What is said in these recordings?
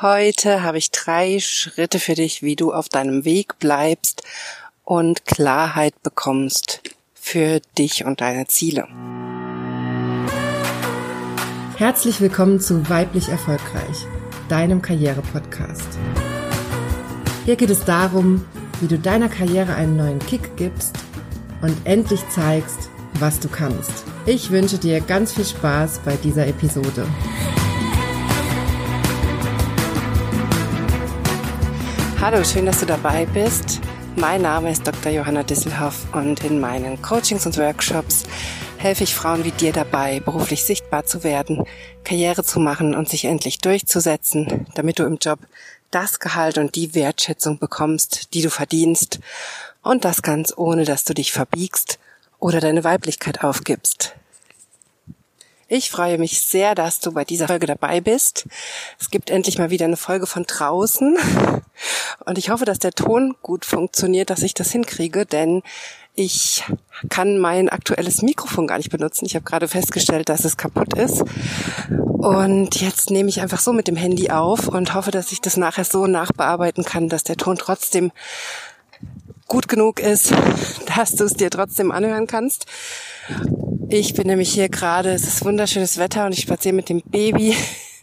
Heute habe ich drei Schritte für dich, wie du auf deinem Weg bleibst und Klarheit bekommst für dich und deine Ziele. Herzlich willkommen zu Weiblich Erfolgreich, deinem Karriere-Podcast. Hier geht es darum, wie du deiner Karriere einen neuen Kick gibst und endlich zeigst, was du kannst. Ich wünsche dir ganz viel Spaß bei dieser Episode. Hallo, schön, dass du dabei bist. Mein Name ist Dr. Johanna Disselhoff und in meinen Coachings und Workshops helfe ich Frauen wie dir dabei, beruflich sichtbar zu werden, Karriere zu machen und sich endlich durchzusetzen, damit du im Job das Gehalt und die Wertschätzung bekommst, die du verdienst und das ganz ohne, dass du dich verbiegst oder deine Weiblichkeit aufgibst. Ich freue mich sehr, dass du bei dieser Folge dabei bist. Es gibt endlich mal wieder eine Folge von draußen. Und ich hoffe, dass der Ton gut funktioniert, dass ich das hinkriege, denn ich kann mein aktuelles Mikrofon gar nicht benutzen. Ich habe gerade festgestellt, dass es kaputt ist. Und jetzt nehme ich einfach so mit dem Handy auf und hoffe, dass ich das nachher so nachbearbeiten kann, dass der Ton trotzdem gut genug ist, dass du es dir trotzdem anhören kannst. Ich bin nämlich hier gerade, es ist wunderschönes Wetter und ich spaziere mit dem Baby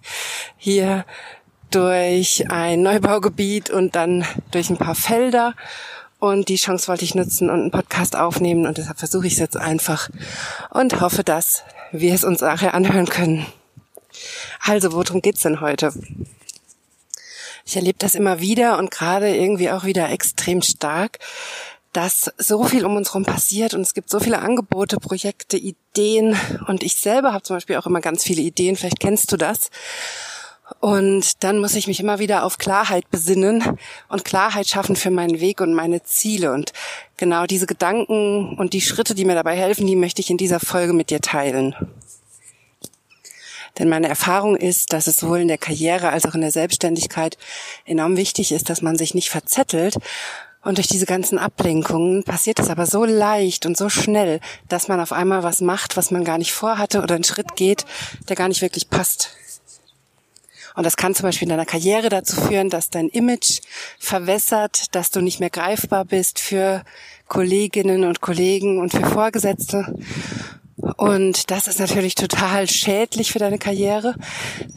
hier durch ein Neubaugebiet und dann durch ein paar Felder. Und die Chance wollte ich nutzen und einen Podcast aufnehmen und deshalb versuche ich es jetzt einfach und hoffe, dass wir es uns nachher anhören können. Also, worum geht's denn heute? Ich erlebe das immer wieder und gerade irgendwie auch wieder extrem stark, dass so viel um uns herum passiert und es gibt so viele Angebote, Projekte, Ideen und ich selber habe zum Beispiel auch immer ganz viele Ideen, vielleicht kennst du das. Und dann muss ich mich immer wieder auf Klarheit besinnen und Klarheit schaffen für meinen Weg und meine Ziele. Und genau diese Gedanken und die Schritte, die mir dabei helfen, die möchte ich in dieser Folge mit dir teilen. Denn meine Erfahrung ist, dass es sowohl in der Karriere als auch in der Selbstständigkeit enorm wichtig ist, dass man sich nicht verzettelt und durch diese ganzen Ablenkungen passiert es aber so leicht und so schnell, dass man auf einmal was macht, was man gar nicht vorhatte oder einen Schritt geht, der gar nicht wirklich passt. Und das kann zum Beispiel in deiner Karriere dazu führen, dass dein Image verwässert, dass du nicht mehr greifbar bist für Kolleginnen und Kollegen und für Vorgesetzte. Und das ist natürlich total schädlich für deine Karriere,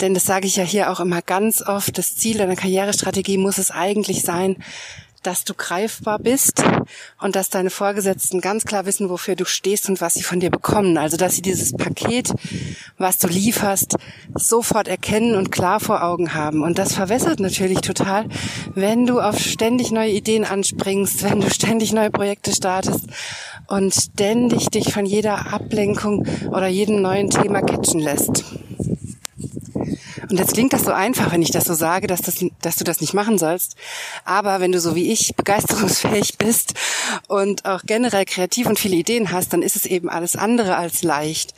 denn das sage ich ja hier auch immer ganz oft, das Ziel deiner Karrierestrategie muss es eigentlich sein, dass du greifbar bist und dass deine Vorgesetzten ganz klar wissen, wofür du stehst und was sie von dir bekommen. Also, dass sie dieses Paket, was du lieferst, sofort erkennen und klar vor Augen haben. Und das verwässert natürlich total, wenn du auf ständig neue Ideen anspringst, wenn du ständig neue Projekte startest und ständig dich von jeder Ablenkung oder jedem neuen Thema catchen lässt. Und jetzt klingt das so einfach, wenn ich das so sage, dass, das, dass du das nicht machen sollst. Aber wenn du so wie ich begeisterungsfähig bist und auch generell kreativ und viele Ideen hast, dann ist es eben alles andere als leicht.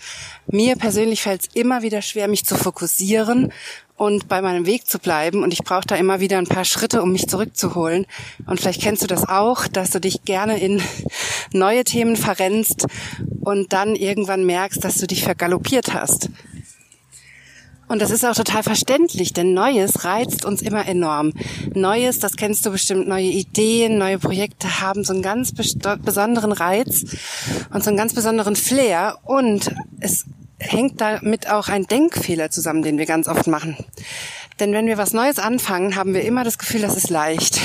Mir persönlich fällt es immer wieder schwer, mich zu fokussieren und bei meinem Weg zu bleiben. Und ich brauche da immer wieder ein paar Schritte, um mich zurückzuholen. Und vielleicht kennst du das auch, dass du dich gerne in neue Themen verrennst und dann irgendwann merkst, dass du dich vergaloppiert hast. Und das ist auch total verständlich, denn Neues reizt uns immer enorm. Neues, das kennst du bestimmt, neue Ideen, neue Projekte haben so einen ganz besonderen Reiz und so einen ganz besonderen Flair und es hängt damit auch ein Denkfehler zusammen, den wir ganz oft machen. Denn wenn wir was Neues anfangen, haben wir immer das Gefühl, das ist leicht.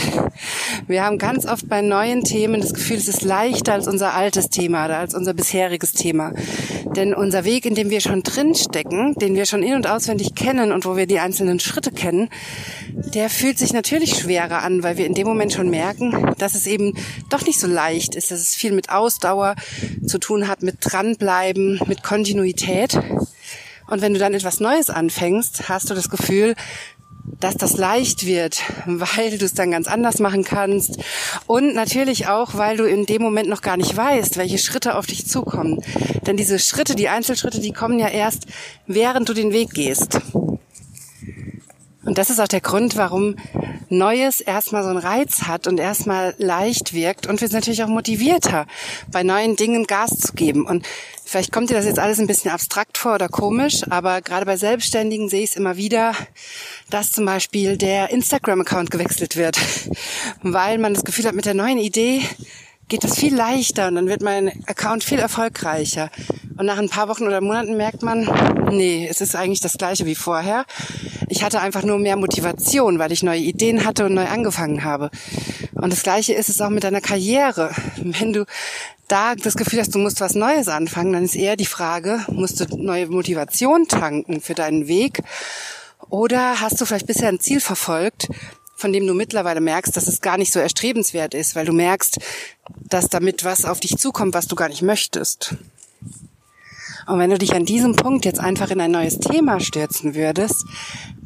Wir haben ganz oft bei neuen Themen das Gefühl, es ist leichter als unser altes Thema oder als unser bisheriges Thema. Denn unser Weg, in dem wir schon drinstecken, den wir schon in- und auswendig kennen und wo wir die einzelnen Schritte kennen, der fühlt sich natürlich schwerer an, weil wir in dem Moment schon merken, dass es eben doch nicht so leicht ist, dass es viel mit Ausdauer zu tun hat, mit dranbleiben, mit Kontinuität. Und wenn du dann etwas Neues anfängst, hast du das Gefühl, dass das leicht wird, weil du es dann ganz anders machen kannst und natürlich auch, weil du in dem Moment noch gar nicht weißt, welche Schritte auf dich zukommen. Denn diese Schritte, die Einzelschritte, die kommen ja erst, während du den Weg gehst. Und das ist auch der Grund, warum Neues erstmal so einen Reiz hat und erstmal leicht wirkt und wir sind natürlich auch motivierter, bei neuen Dingen Gas zu geben. Und vielleicht kommt dir das jetzt alles ein bisschen abstrakt vor oder komisch, aber gerade bei Selbstständigen sehe ich es immer wieder, dass zum Beispiel der Instagram-Account gewechselt wird, weil man das Gefühl hat, mit der neuen Idee geht das viel leichter und dann wird mein Account viel erfolgreicher. Und nach ein paar Wochen oder Monaten merkt man, nee, es ist eigentlich das gleiche wie vorher. Ich hatte einfach nur mehr Motivation, weil ich neue Ideen hatte und neu angefangen habe. Und das gleiche ist es auch mit deiner Karriere. Wenn du da das Gefühl hast, du musst was Neues anfangen, dann ist eher die Frage, musst du neue Motivation tanken für deinen Weg? Oder hast du vielleicht bisher ein Ziel verfolgt, von dem du mittlerweile merkst, dass es gar nicht so erstrebenswert ist, weil du merkst, dass damit was auf dich zukommt, was du gar nicht möchtest. Und wenn du dich an diesem Punkt jetzt einfach in ein neues Thema stürzen würdest,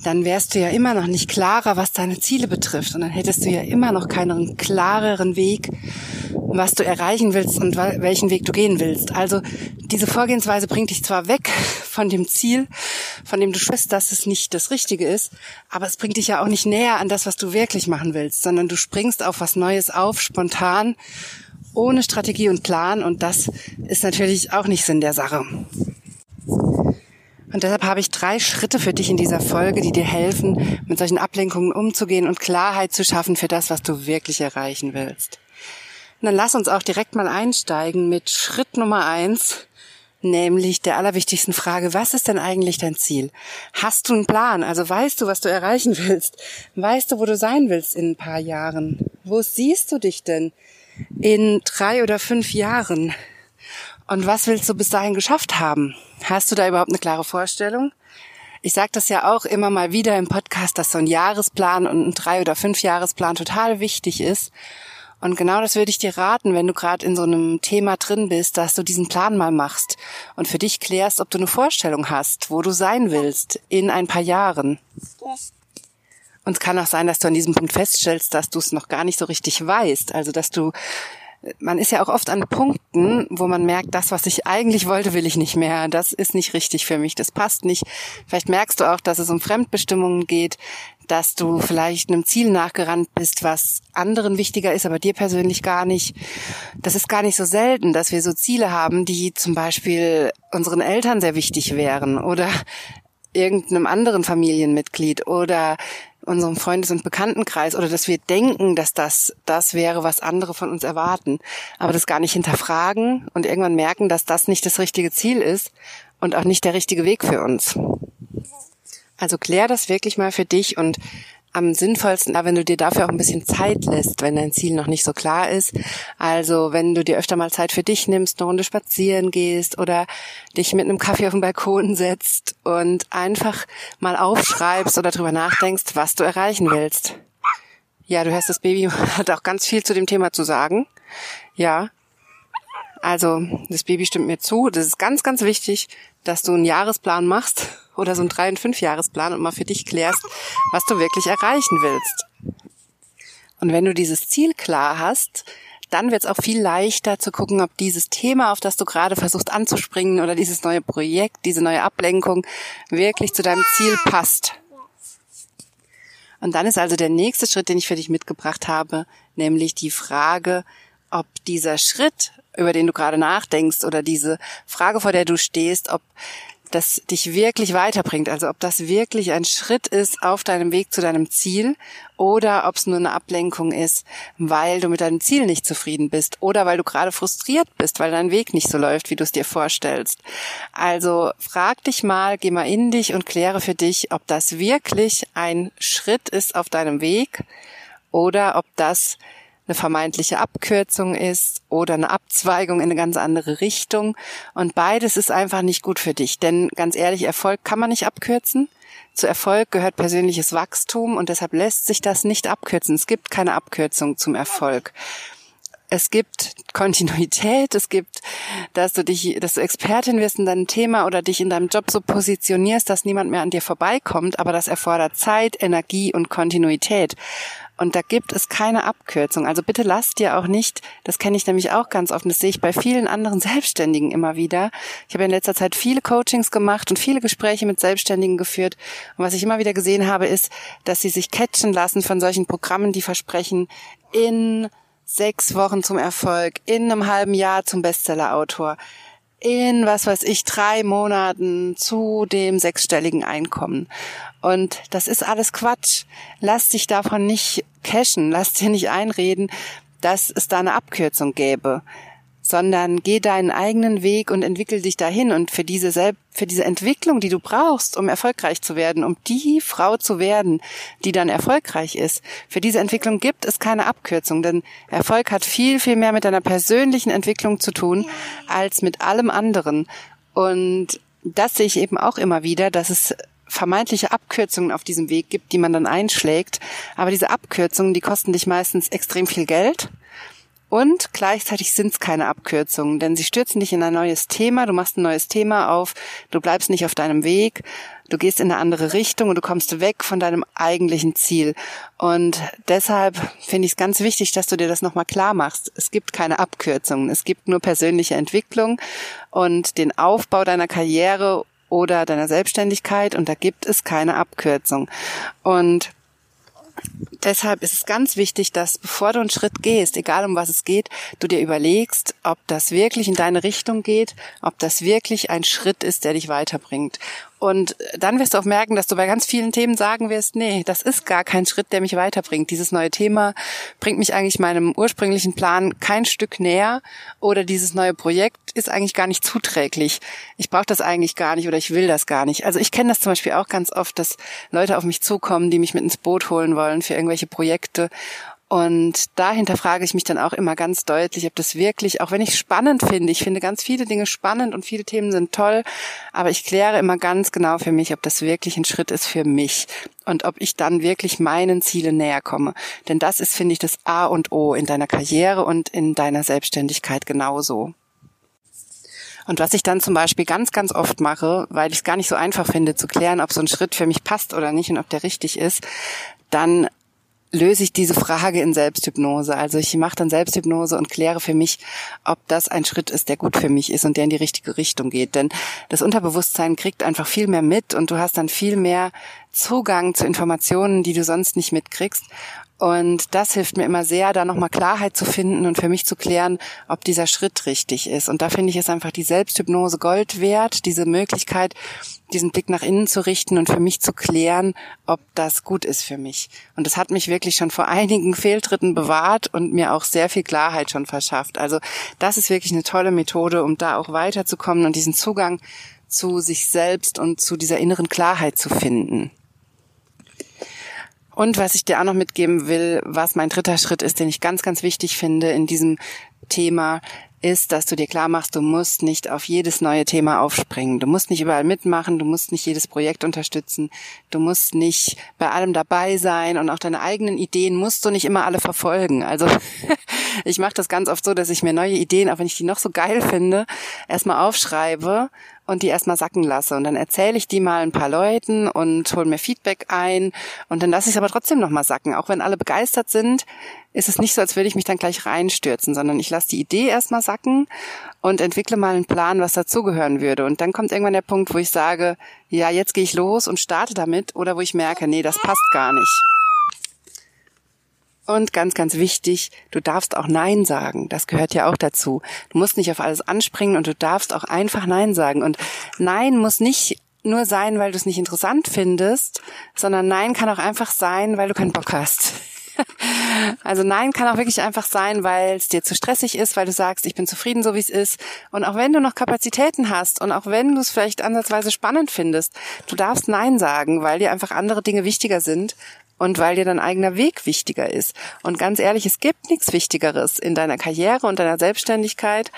dann wärst du ja immer noch nicht klarer, was deine Ziele betrifft. Und dann hättest du ja immer noch keinen klareren Weg, was du erreichen willst und welchen Weg du gehen willst. Also diese Vorgehensweise bringt dich zwar weg von dem Ziel, von dem du schwörst, dass es nicht das Richtige ist, aber es bringt dich ja auch nicht näher an das, was du wirklich machen willst, sondern du springst auf was Neues auf, spontan ohne Strategie und Plan und das ist natürlich auch nicht Sinn der Sache. Und deshalb habe ich drei Schritte für dich in dieser Folge, die dir helfen, mit solchen Ablenkungen umzugehen und Klarheit zu schaffen für das, was du wirklich erreichen willst. Und dann lass uns auch direkt mal einsteigen mit Schritt Nummer eins, nämlich der allerwichtigsten Frage, was ist denn eigentlich dein Ziel? Hast du einen Plan? Also weißt du, was du erreichen willst? Weißt du, wo du sein willst in ein paar Jahren? Wo siehst du dich denn? In drei oder fünf Jahren? Und was willst du bis dahin geschafft haben? Hast du da überhaupt eine klare Vorstellung? Ich sage das ja auch immer mal wieder im Podcast, dass so ein Jahresplan und ein drei oder fünf Jahresplan total wichtig ist. Und genau das würde ich dir raten, wenn du gerade in so einem Thema drin bist, dass du diesen Plan mal machst und für dich klärst, ob du eine Vorstellung hast, wo du sein willst in ein paar Jahren. Und es kann auch sein, dass du an diesem Punkt feststellst, dass du es noch gar nicht so richtig weißt. Also, dass du, man ist ja auch oft an Punkten, wo man merkt, das, was ich eigentlich wollte, will ich nicht mehr. Das ist nicht richtig für mich. Das passt nicht. Vielleicht merkst du auch, dass es um Fremdbestimmungen geht, dass du vielleicht einem Ziel nachgerannt bist, was anderen wichtiger ist, aber dir persönlich gar nicht. Das ist gar nicht so selten, dass wir so Ziele haben, die zum Beispiel unseren Eltern sehr wichtig wären oder irgendeinem anderen Familienmitglied oder unserem Freundes- und Bekanntenkreis oder dass wir denken, dass das das wäre, was andere von uns erwarten, aber das gar nicht hinterfragen und irgendwann merken, dass das nicht das richtige Ziel ist und auch nicht der richtige Weg für uns. Also klär das wirklich mal für dich und am sinnvollsten, wenn du dir dafür auch ein bisschen Zeit lässt, wenn dein Ziel noch nicht so klar ist. Also wenn du dir öfter mal Zeit für dich nimmst, eine Runde spazieren gehst oder dich mit einem Kaffee auf den Balkon setzt und einfach mal aufschreibst oder drüber nachdenkst, was du erreichen willst. Ja, du hörst, das Baby hat auch ganz viel zu dem Thema zu sagen. Ja. Also, das Baby stimmt mir zu. Das ist ganz, ganz wichtig, dass du einen Jahresplan machst oder so einen drei- und fünf Jahresplan und mal für dich klärst, was du wirklich erreichen willst. Und wenn du dieses Ziel klar hast, dann wird es auch viel leichter zu gucken, ob dieses Thema, auf das du gerade versuchst anzuspringen oder dieses neue Projekt, diese neue Ablenkung wirklich zu deinem Ziel passt. Und dann ist also der nächste Schritt, den ich für dich mitgebracht habe, nämlich die Frage, ob dieser Schritt, über den du gerade nachdenkst oder diese Frage, vor der du stehst, ob das dich wirklich weiterbringt. Also ob das wirklich ein Schritt ist auf deinem Weg zu deinem Ziel oder ob es nur eine Ablenkung ist, weil du mit deinem Ziel nicht zufrieden bist oder weil du gerade frustriert bist, weil dein Weg nicht so läuft, wie du es dir vorstellst. Also frag dich mal, geh mal in dich und kläre für dich, ob das wirklich ein Schritt ist auf deinem Weg oder ob das eine vermeintliche Abkürzung ist oder eine Abzweigung in eine ganz andere Richtung. Und beides ist einfach nicht gut für dich. Denn ganz ehrlich, Erfolg kann man nicht abkürzen. Zu Erfolg gehört persönliches Wachstum und deshalb lässt sich das nicht abkürzen. Es gibt keine Abkürzung zum Erfolg. es gibt Kontinuität, es gibt, dass du dich, dass du Expertin wirst in deinem Thema oder dich in deinem Job so positionierst, dass niemand mehr an dir vorbeikommt, aber das erfordert Zeit, Energie und Kontinuität. Und da gibt es keine Abkürzung. Also bitte lass dir auch nicht, das kenne ich nämlich auch ganz oft, das sehe ich bei vielen anderen Selbstständigen immer wieder. Ich habe in letzter Zeit viele Coachings gemacht und viele Gespräche mit Selbstständigen geführt. Und was ich immer wieder gesehen habe, ist, dass sie sich catchen lassen von solchen Programmen, die versprechen, in sechs Wochen zum Erfolg, in einem halben Jahr zum Bestsellerautor, in, was weiß ich, drei Monaten zu dem sechsstelligen Einkommen. Und das ist alles Quatsch. Lass dich davon nicht cashen, lass dir nicht einreden, dass es da eine Abkürzung gäbe sondern geh deinen eigenen Weg und entwickel dich dahin und für diese Sel für diese Entwicklung, die du brauchst, um erfolgreich zu werden, um die Frau zu werden, die dann erfolgreich ist. Für diese Entwicklung gibt es keine Abkürzung, denn Erfolg hat viel viel mehr mit deiner persönlichen Entwicklung zu tun als mit allem anderen und das sehe ich eben auch immer wieder, dass es vermeintliche Abkürzungen auf diesem Weg gibt, die man dann einschlägt. Aber diese Abkürzungen, die kosten dich meistens extrem viel Geld und gleichzeitig sind es keine Abkürzungen, denn sie stürzen dich in ein neues Thema, du machst ein neues Thema auf, du bleibst nicht auf deinem Weg, du gehst in eine andere Richtung und du kommst weg von deinem eigentlichen Ziel. Und deshalb finde ich es ganz wichtig, dass du dir das nochmal klar machst. Es gibt keine Abkürzungen, es gibt nur persönliche Entwicklung und den Aufbau deiner Karriere oder deiner Selbstständigkeit und da gibt es keine Abkürzung. Und Deshalb ist es ganz wichtig, dass bevor du einen Schritt gehst, egal um was es geht, du dir überlegst, ob das wirklich in deine Richtung geht, ob das wirklich ein Schritt ist, der dich weiterbringt. Und dann wirst du auch merken, dass du bei ganz vielen Themen sagen wirst, nee, das ist gar kein Schritt, der mich weiterbringt. Dieses neue Thema bringt mich eigentlich meinem ursprünglichen Plan kein Stück näher oder dieses neue Projekt ist eigentlich gar nicht zuträglich. Ich brauche das eigentlich gar nicht oder ich will das gar nicht. Also ich kenne das zum Beispiel auch ganz oft, dass Leute auf mich zukommen, die mich mit ins Boot holen wollen für irgendwelche Projekte und dahinter frage ich mich dann auch immer ganz deutlich, ob das wirklich, auch wenn ich spannend finde, ich finde ganz viele Dinge spannend und viele Themen sind toll, aber ich kläre immer ganz genau für mich, ob das wirklich ein Schritt ist für mich und ob ich dann wirklich meinen Zielen näher komme. Denn das ist, finde ich, das A und O in deiner Karriere und in deiner Selbstständigkeit genauso. Und was ich dann zum Beispiel ganz, ganz oft mache, weil ich es gar nicht so einfach finde zu klären, ob so ein Schritt für mich passt oder nicht und ob der richtig ist, dann löse ich diese Frage in Selbsthypnose. Also ich mache dann Selbsthypnose und kläre für mich, ob das ein Schritt ist, der gut für mich ist und der in die richtige Richtung geht. Denn das Unterbewusstsein kriegt einfach viel mehr mit und du hast dann viel mehr Zugang zu Informationen, die du sonst nicht mitkriegst. Und das hilft mir immer sehr, da nochmal Klarheit zu finden und für mich zu klären, ob dieser Schritt richtig ist. Und da finde ich es einfach die Selbsthypnose Gold wert, diese Möglichkeit, diesen Blick nach innen zu richten und für mich zu klären, ob das gut ist für mich. Und das hat mich wirklich schon vor einigen Fehltritten bewahrt und mir auch sehr viel Klarheit schon verschafft. Also das ist wirklich eine tolle Methode, um da auch weiterzukommen und diesen Zugang zu sich selbst und zu dieser inneren Klarheit zu finden. Und was ich dir auch noch mitgeben will, was mein dritter Schritt ist, den ich ganz, ganz wichtig finde in diesem Thema, ist, dass du dir klar machst, du musst nicht auf jedes neue Thema aufspringen. Du musst nicht überall mitmachen, du musst nicht jedes Projekt unterstützen, du musst nicht bei allem dabei sein und auch deine eigenen Ideen musst du nicht immer alle verfolgen. Also ich mache das ganz oft so, dass ich mir neue Ideen, auch wenn ich die noch so geil finde, erstmal aufschreibe und die erstmal sacken lasse. Und dann erzähle ich die mal ein paar Leuten und hole mir Feedback ein. Und dann lasse ich es aber trotzdem nochmal sacken. Auch wenn alle begeistert sind, ist es nicht so, als würde ich mich dann gleich reinstürzen, sondern ich lasse die Idee erstmal sacken und entwickle mal einen Plan, was dazugehören würde. Und dann kommt irgendwann der Punkt, wo ich sage, ja, jetzt gehe ich los und starte damit oder wo ich merke, nee, das passt gar nicht. Und ganz, ganz wichtig, du darfst auch Nein sagen. Das gehört ja auch dazu. Du musst nicht auf alles anspringen und du darfst auch einfach Nein sagen. Und Nein muss nicht nur sein, weil du es nicht interessant findest, sondern Nein kann auch einfach sein, weil du keinen Bock hast. Also Nein kann auch wirklich einfach sein, weil es dir zu stressig ist, weil du sagst, ich bin zufrieden, so wie es ist. Und auch wenn du noch Kapazitäten hast und auch wenn du es vielleicht ansatzweise spannend findest, du darfst Nein sagen, weil dir einfach andere Dinge wichtiger sind und weil dir dein eigener Weg wichtiger ist. Und ganz ehrlich, es gibt nichts Wichtigeres in deiner Karriere und deiner Selbstständigkeit,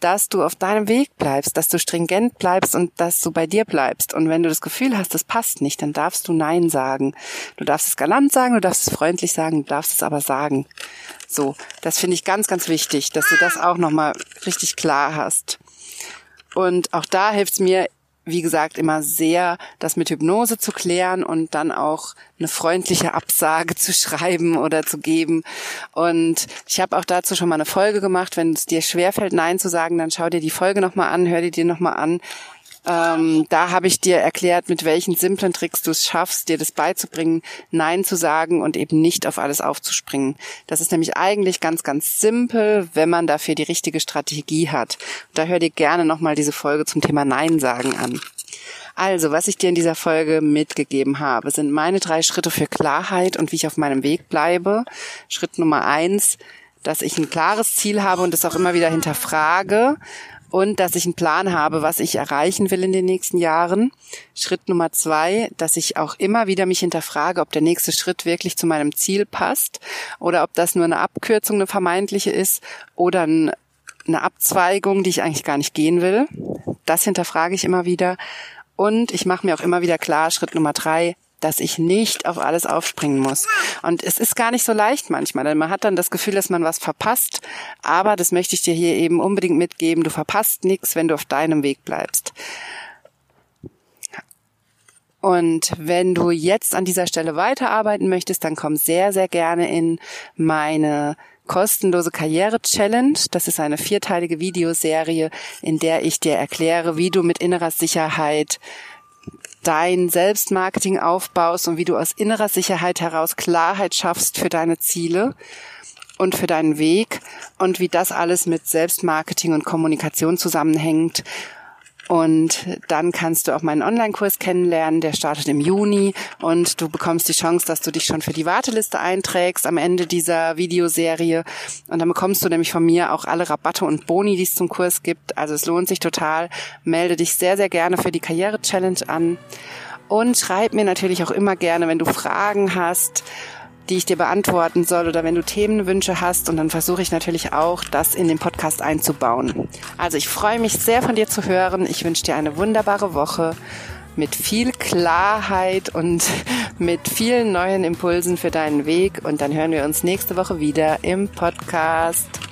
dass du auf deinem Weg bleibst, dass du stringent bleibst und dass du bei dir bleibst. Und wenn du das Gefühl hast, das passt nicht, dann darfst du Nein sagen. Du darfst es galant sagen, du darfst es freundlich sagen, du darfst es aber sagen. So, das finde ich ganz, ganz wichtig, dass du das auch nochmal richtig klar hast. Und auch da hilft es mir wie gesagt, immer sehr, das mit Hypnose zu klären und dann auch eine freundliche Absage zu schreiben oder zu geben. Und ich habe auch dazu schon mal eine Folge gemacht. Wenn es dir schwerfällt, Nein zu sagen, dann schau dir die Folge nochmal an, hör die dir nochmal an. Ähm, da habe ich dir erklärt, mit welchen simplen Tricks du es schaffst, dir das beizubringen, Nein zu sagen und eben nicht auf alles aufzuspringen. Das ist nämlich eigentlich ganz, ganz simpel, wenn man dafür die richtige Strategie hat. Da hör dir gerne nochmal diese Folge zum Thema Nein sagen an. Also, was ich dir in dieser Folge mitgegeben habe, sind meine drei Schritte für Klarheit und wie ich auf meinem Weg bleibe. Schritt Nummer eins, dass ich ein klares Ziel habe und es auch immer wieder hinterfrage und dass ich einen Plan habe, was ich erreichen will in den nächsten Jahren. Schritt Nummer zwei, dass ich auch immer wieder mich hinterfrage, ob der nächste Schritt wirklich zu meinem Ziel passt oder ob das nur eine Abkürzung, eine vermeintliche ist oder eine Abzweigung, die ich eigentlich gar nicht gehen will. Das hinterfrage ich immer wieder. Und ich mache mir auch immer wieder klar, Schritt Nummer drei, dass ich nicht auf alles aufspringen muss. Und es ist gar nicht so leicht manchmal, denn man hat dann das Gefühl, dass man was verpasst. Aber das möchte ich dir hier eben unbedingt mitgeben. Du verpasst nichts, wenn du auf deinem Weg bleibst. Und wenn du jetzt an dieser Stelle weiterarbeiten möchtest, dann komm sehr, sehr gerne in meine kostenlose Karriere-Challenge. Das ist eine vierteilige Videoserie, in der ich dir erkläre, wie du mit innerer Sicherheit dein Selbstmarketing aufbaust und wie du aus innerer Sicherheit heraus Klarheit schaffst für deine Ziele und für deinen Weg und wie das alles mit Selbstmarketing und Kommunikation zusammenhängt und dann kannst du auch meinen Online-Kurs kennenlernen, der startet im Juni und du bekommst die Chance, dass du dich schon für die Warteliste einträgst am Ende dieser Videoserie. Und dann bekommst du nämlich von mir auch alle Rabatte und Boni, die es zum Kurs gibt. Also es lohnt sich total. Melde dich sehr, sehr gerne für die Karriere-Challenge an. Und schreib mir natürlich auch immer gerne, wenn du Fragen hast die ich dir beantworten soll oder wenn du Themenwünsche hast. Und dann versuche ich natürlich auch, das in den Podcast einzubauen. Also ich freue mich sehr von dir zu hören. Ich wünsche dir eine wunderbare Woche mit viel Klarheit und mit vielen neuen Impulsen für deinen Weg. Und dann hören wir uns nächste Woche wieder im Podcast.